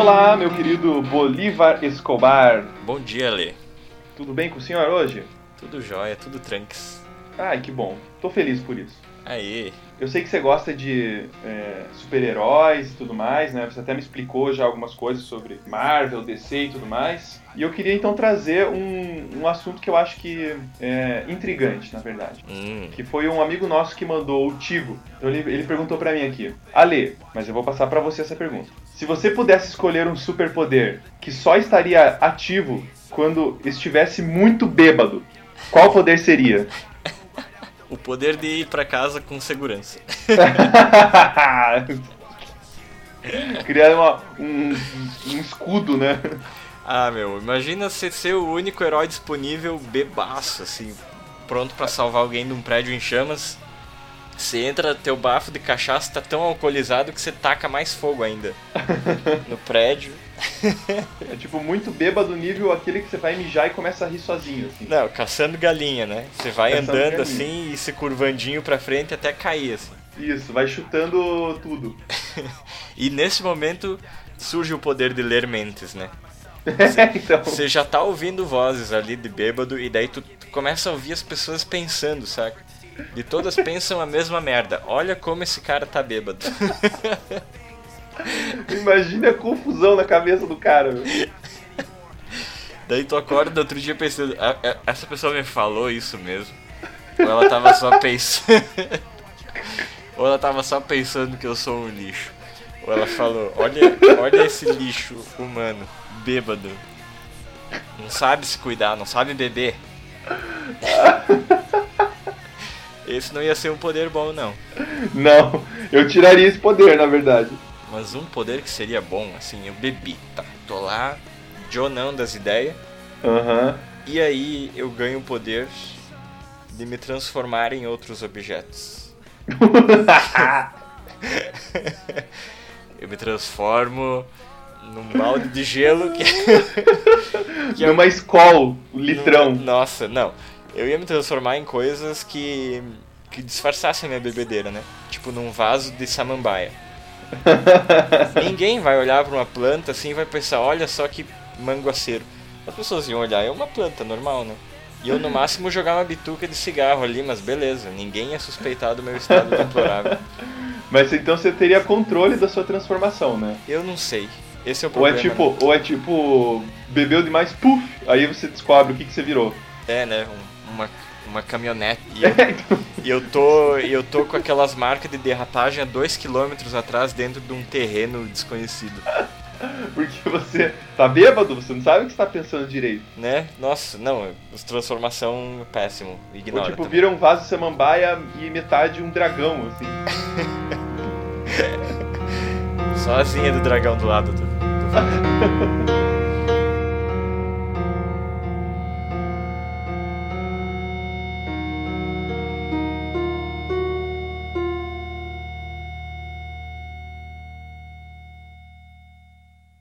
Olá, meu querido Bolívar Escobar. Bom dia, Lê. Tudo bem com o senhor hoje? Tudo jóia, tudo tranques. Ai, que bom. Tô feliz por isso. Aí, Eu sei que você gosta de é, super-heróis e tudo mais, né? Você até me explicou já algumas coisas sobre Marvel, DC e tudo mais. E eu queria então trazer um, um assunto que eu acho que é intrigante, na verdade. hum, Que foi um amigo nosso que mandou o Tigo. Então ele, ele perguntou pra mim aqui: Ale, mas eu vou passar pra você essa pergunta. Se você pudesse escolher um superpoder que só estaria ativo quando estivesse muito bêbado, qual poder seria? O poder de ir pra casa com segurança. Criar uma- um, um escudo, né? Ah, meu, imagina você ser o único herói disponível bebaço, assim, pronto pra salvar alguém de um prédio em chamas. Você entra, teu bafo de cachaça tá tão alcoolizado que você taca mais fogo ainda no prédio. É tipo muito bêbado nível aquele que você vai mijar e começa a rir sozinho, assim. Não, caçando galinha, né? Você vai Caçando andando galinha. assim e se curvandinho pra frente até cair, assim. Isso, vai chutando tudo. E nesse momento surge o poder de ler mentes, né? então, Você já tá ouvindo vozes ali de bêbado e daí tu começa a ouvir as pessoas pensando, saca? E todas pensam a mesma merda. Olha como esse cara tá bêbado. imagina a confusão na cabeça do cara. meu. daí tu acorda no outro dia pensando, "Ah, é- essa pessoa me falou isso mesmo. Ou ela tava só pensando. Ou ela tava só pensando que eu sou um lixo. Ou ela falou, olha, olha esse lixo humano, bêbado. Não sabe se cuidar, não sabe beber. Esse não ia ser um poder bom, não. Não, eu tiraria esse poder, na verdade. Mas um poder que seria bom, assim, eu bebi, tá? Tô lá, Jonão das ideias, Aham. e aí eu ganho o poder de me transformar em outros objetos. eu me transformo num balde de gelo que. que é Numa escola, um litrão. Nossa, não. Eu ia me transformar em coisas que. que disfarçassem a minha bebedeira, né? Tipo num vaso de samambaia. Ninguém vai olhar pra uma planta assim e vai pensar, olha só que manguaceiro. As pessoas iam olhar, é uma planta normal, né? E eu no máximo jogar uma bituca de cigarro ali, mas beleza, ninguém ia suspeitar do meu estado deplorável. Mas então você teria controle da sua transformação, né? Eu não sei. Esse é o Ou é problema. tipo, ou é tipo, bebeu demais, puf, aí você descobre o que, que você virou. É, né? um- uma, uma caminhonete. E eu, e eu tô. eu tô com aquelas marcas de derrapagem a 2km atrás dentro de um terreno desconhecido. Porque você tá bêbado, você não sabe o que você tá pensando direito. Né? Nossa, não, transformação péssimo. Ou Ignora. tipo, também. vira um vaso de samambaia e metade um dragão, assim. Só a asinha do dragão do lado do.